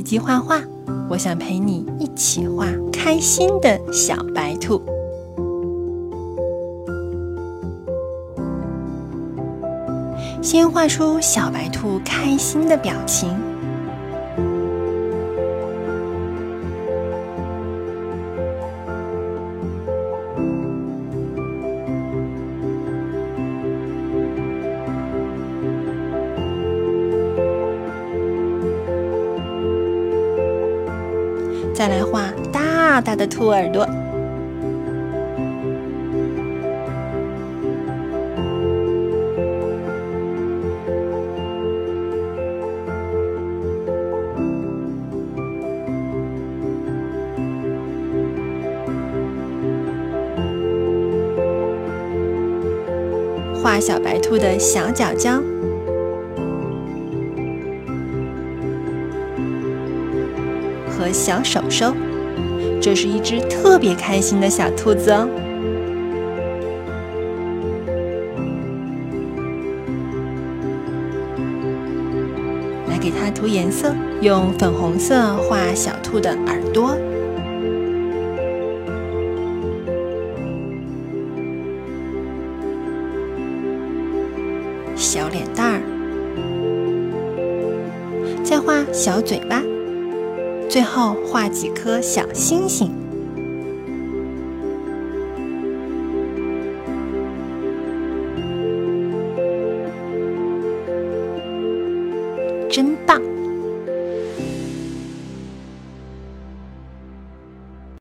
以及画画，我想陪你一起画开心的小白兔。先画出小白兔开心的表情，再来画大大的兔耳朵。画小白兔的小脚脚和小手手，这是一只特别开心的小兔子哦。来给它涂颜色，用粉红色画小兔的耳朵。小脸蛋儿，再画小嘴巴，最后画几颗小星星，真棒！